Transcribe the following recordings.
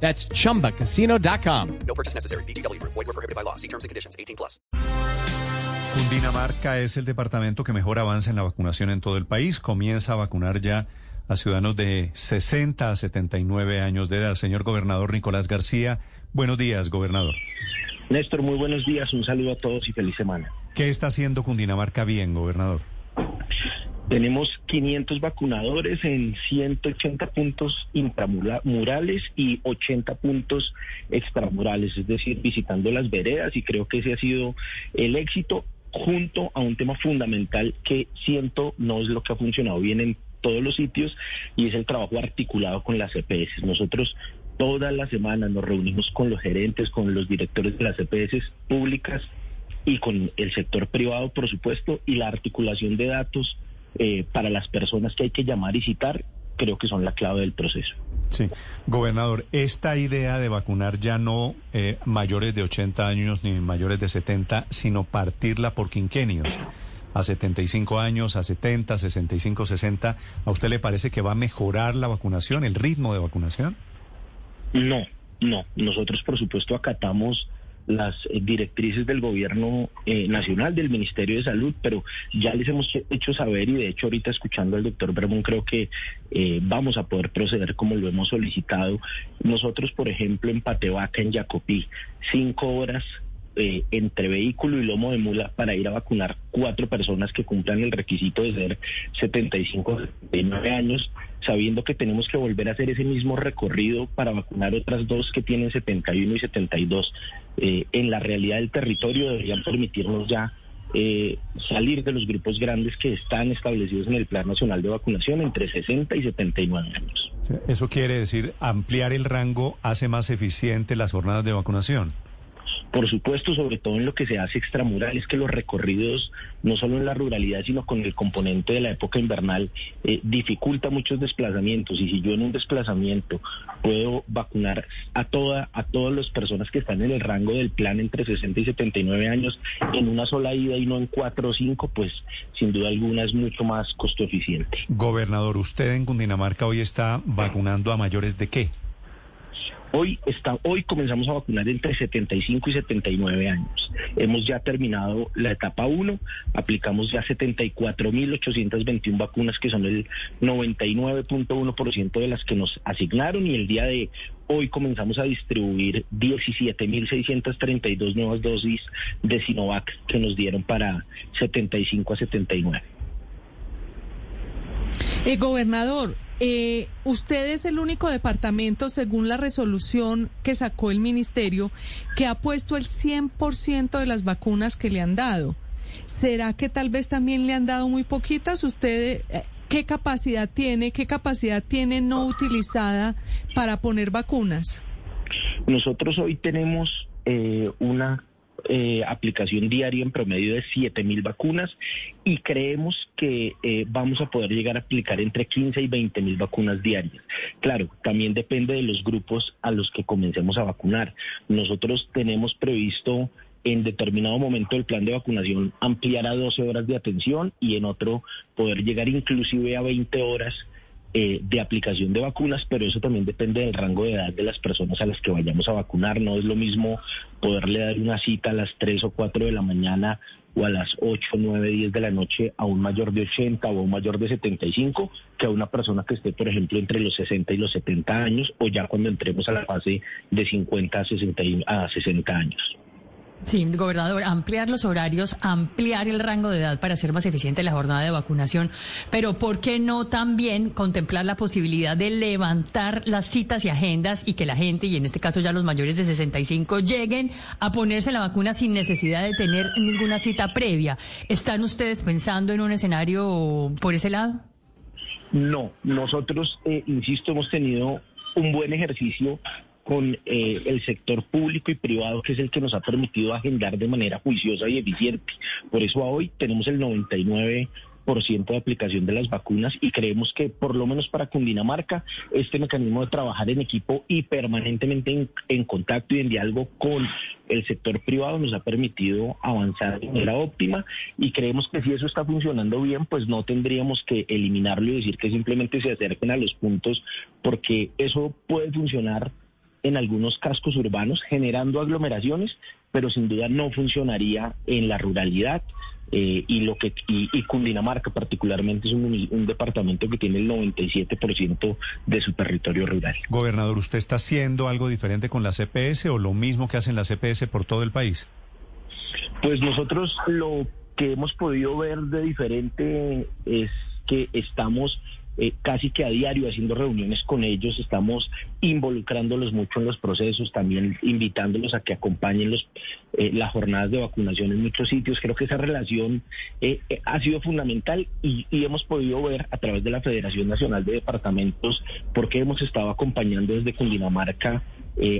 That's chumbacasino.com. No purchase necessary. BGW. Void were prohibited by law. See terms and conditions. 18 plus. Cundinamarca es el departamento que mejor avanza en la vacunación en todo el país. Comienza a vacunar ya a ciudadanos de 60 a 79 años de edad. Señor gobernador Nicolás García, buenos días, gobernador. Néstor, muy buenos días. Un saludo a todos y feliz semana. ¿Qué está haciendo Cundinamarca bien, gobernador? Tenemos 500 vacunadores en 180 puntos intramurales y 80 puntos extramurales, es decir, visitando las veredas y creo que ese ha sido el éxito junto a un tema fundamental que siento no es lo que ha funcionado bien en todos los sitios y es el trabajo articulado con las EPS. Nosotros todas las semanas nos reunimos con los gerentes, con los directores de las EPS públicas y con el sector privado, por supuesto, y la articulación de datos eh, para las personas que hay que llamar y citar, creo que son la clave del proceso. Sí, gobernador, esta idea de vacunar ya no eh, mayores de 80 años ni mayores de 70, sino partirla por quinquenios, a 75 años, a 70, 65, 60, ¿a usted le parece que va a mejorar la vacunación, el ritmo de vacunación? No, no. Nosotros, por supuesto, acatamos las directrices del gobierno eh, nacional, del Ministerio de Salud, pero ya les hemos hecho saber y de hecho ahorita escuchando al doctor Bermón creo que eh, vamos a poder proceder como lo hemos solicitado. Nosotros, por ejemplo, en Patevaca, en Jacopí, cinco horas eh, entre vehículo y lomo de mula para ir a vacunar cuatro personas que cumplan el requisito de ser 75 79 años, sabiendo que tenemos que volver a hacer ese mismo recorrido para vacunar otras dos que tienen 71 y 72. Eh, en la realidad del territorio deberían permitirnos ya eh, salir de los grupos grandes que están establecidos en el Plan Nacional de Vacunación entre 60 y 79 años. Eso quiere decir ampliar el rango hace más eficiente las jornadas de vacunación. Por supuesto, sobre todo en lo que se hace extramural, es que los recorridos, no solo en la ruralidad, sino con el componente de la época invernal, eh, dificulta muchos desplazamientos. Y si yo en un desplazamiento puedo vacunar a toda, a todas las personas que están en el rango del plan entre 60 y 79 años en una sola ida y no en cuatro o cinco, pues sin duda alguna es mucho más costo eficiente. Gobernador, usted en Cundinamarca hoy está vacunando a mayores de qué? Hoy, está, hoy comenzamos a vacunar entre 75 y 79 años. Hemos ya terminado la etapa 1, aplicamos ya 74.821 vacunas, que son el 99.1% de las que nos asignaron, y el día de hoy comenzamos a distribuir 17.632 nuevas dosis de Sinovac que nos dieron para 75 a 79. Eh, gobernador, eh, usted es el único departamento, según la resolución que sacó el ministerio, que ha puesto el 100% de las vacunas que le han dado. ¿Será que tal vez también le han dado muy poquitas? ¿Usted eh, qué capacidad tiene, qué capacidad tiene no utilizada para poner vacunas? Nosotros hoy tenemos eh, una eh, aplicación diaria en promedio de 7 mil vacunas y creemos que eh, vamos a poder llegar a aplicar entre 15 y 20 mil vacunas diarias. Claro, también depende de los grupos a los que comencemos a vacunar. Nosotros tenemos previsto en determinado momento del plan de vacunación ampliar a 12 horas de atención y en otro poder llegar inclusive a 20 horas eh, de aplicación de vacunas, pero eso también depende del rango de edad de las personas a las que vayamos a vacunar. No es lo mismo poderle dar una cita a las 3 o 4 de la mañana o a las 8, 9, 10 de la noche a un mayor de 80 o a un mayor de 75 que a una persona que esté, por ejemplo, entre los 60 y los 70 años o ya cuando entremos a la fase de 50 a 60, a 60 años. Sí, gobernador, ampliar los horarios, ampliar el rango de edad para hacer más eficiente la jornada de vacunación, pero ¿por qué no también contemplar la posibilidad de levantar las citas y agendas y que la gente, y en este caso ya los mayores de 65, lleguen a ponerse la vacuna sin necesidad de tener ninguna cita previa? ¿Están ustedes pensando en un escenario por ese lado? No, nosotros, eh, insisto, hemos tenido un buen ejercicio con eh, el sector público y privado, que es el que nos ha permitido agendar de manera juiciosa y eficiente. Por eso hoy tenemos el 99 de aplicación de las vacunas y creemos que por lo menos para Cundinamarca este mecanismo de trabajar en equipo y permanentemente en, en, contacto y en diálogo con el sector privado nos ha permitido avanzar de manera óptima y creemos que si eso está funcionando bien pues no tendríamos que eliminarlo y decir que simplemente se acerquen a los puntos porque eso puede funcionar en algunos cascos urbanos generando aglomeraciones, pero sin duda no funcionaría en la ruralidad. Eh, y lo que y, y, Cundinamarca particularmente es un, un, departamento que tiene el 97% de su territorio rural. Gobernador, ¿usted está haciendo algo diferente con la CPS o lo mismo que hacen la CPS por todo el país? Pues nosotros lo que hemos podido ver de diferente es que estamos eh, casi que a diario haciendo reuniones con ellos, estamos involucrándolos mucho en los procesos, también invitándolos a que acompañen los, eh, las jornadas de vacunación en muchos sitios. Creo que esa relación eh, ha sido fundamental y, y, hemos podido ver a través de la Federación Nacional de Departamentos porque hemos estado acompañando desde Cundinamarca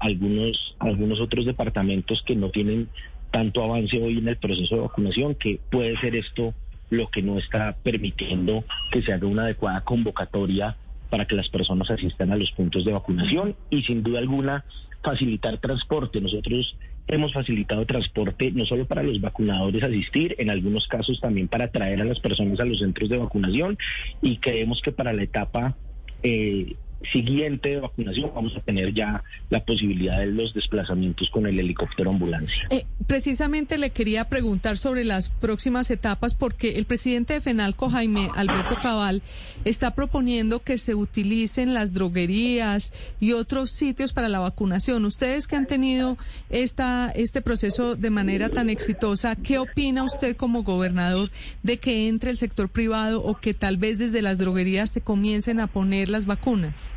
algunos, algunos otros departamentos que no tienen tanto avance hoy en el proceso de vacunación, que puede ser esto lo que no está permitiendo que se haga una adecuada convocatoria para que las personas asistan a los puntos de vacunación y sin duda alguna facilitar transporte. Nosotros hemos facilitado transporte no solo para los vacunadores asistir, en algunos casos también para traer a las personas a los centros de vacunación y creemos que para la etapa eh, siguiente de vacunación vamos a tener ya la posibilidad de los desplazamientos con el helicóptero ambulancia. Eh, precisamente le quería preguntar sobre las próximas etapas porque el presidente de FENALCO, Jaime Alberto Cabal, está proponiendo que se utilicen las droguerías y otros sitios para la vacunación. Ustedes que han tenido esta, este proceso de manera tan exitosa, ¿qué opina usted como gobernador de que entre el sector privado o que tal vez desde las droguerías se comiencen a poner las vacunas?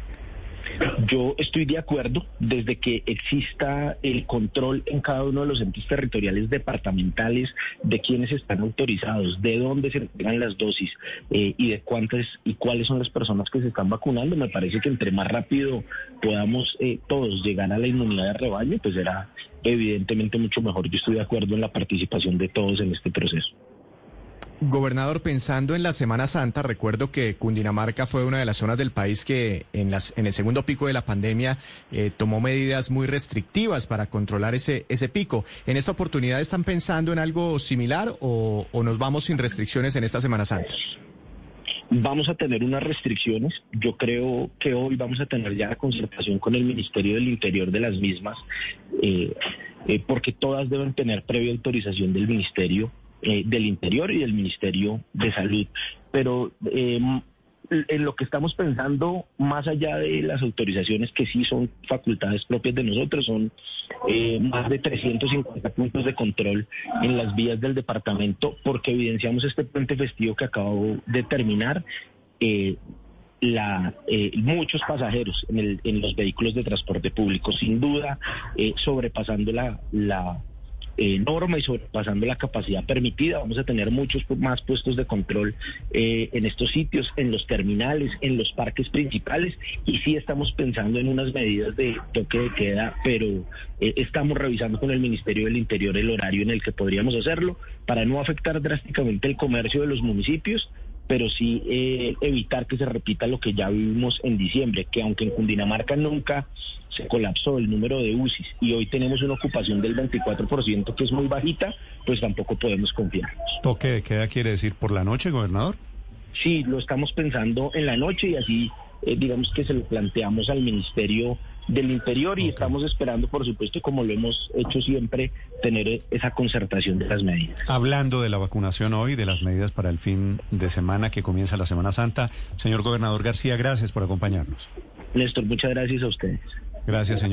Yo estoy de acuerdo desde que exista el control en cada uno de los entes territoriales departamentales de quienes están autorizados, de dónde se entregan las dosis eh, y de cuántas y cuáles son las personas que se están vacunando. Me parece que entre más rápido podamos eh, todos llegar a la inmunidad de rebaño, pues será evidentemente mucho mejor. Yo estoy de acuerdo en la participación de todos en este proceso. Gobernador, pensando en la Semana Santa, recuerdo que Cundinamarca fue una de las zonas del país que en, las, en el segundo pico de la pandemia eh, tomó medidas muy restrictivas para controlar ese, pico. ¿En esta oportunidad están pensando en algo similar o, o nos vamos sin restricciones en esta Semana Santa? Vamos a tener unas restricciones. Yo creo que hoy vamos a tener ya la concertación con el Ministerio del Interior de las mismas, eh, eh, porque todas deben tener previa autorización del Ministerio eh, del Interior y del Ministerio de Salud. Pero eh, en lo que estamos pensando, más allá de las autorizaciones que sí son facultades propias de nosotros, son eh, más de 350 puntos de control en las vías del departamento, porque evidenciamos este puente festivo que acabo de terminar. Eh, la, eh, muchos pasajeros en, el, en, los vehículos de transporte público, sin duda, sobrepasando la norma y sobrepasando la capacidad permitida. Vamos a tener muchos más puestos de control eh, en estos sitios, en los terminales, en los parques principales y sí estamos pensando en unas medidas de toque de queda, pero eh, estamos revisando con el Ministerio del Interior el horario en el que podríamos hacerlo para no afectar drásticamente el comercio de los municipios pero sí eh, evitar que se repita lo que ya vivimos en diciembre, que aunque en Cundinamarca nunca se colapsó el número de UCIs y hoy tenemos una ocupación del 24% que es muy bajita, pues tampoco podemos confiar. ¿Toque de queda quiere decir por la noche, gobernador? Sí, lo estamos pensando en la noche y así eh, digamos que se lo planteamos al Ministerio del Interior y estamos esperando, por supuesto, como lo hemos hecho siempre, tener esa concertación de las medidas. Hablando de la vacunación hoy, de las medidas para el fin de semana que comienza la Semana Santa, señor gobernador García, gracias por acompañarnos. Néstor, muchas gracias a ustedes. Gracias, señor.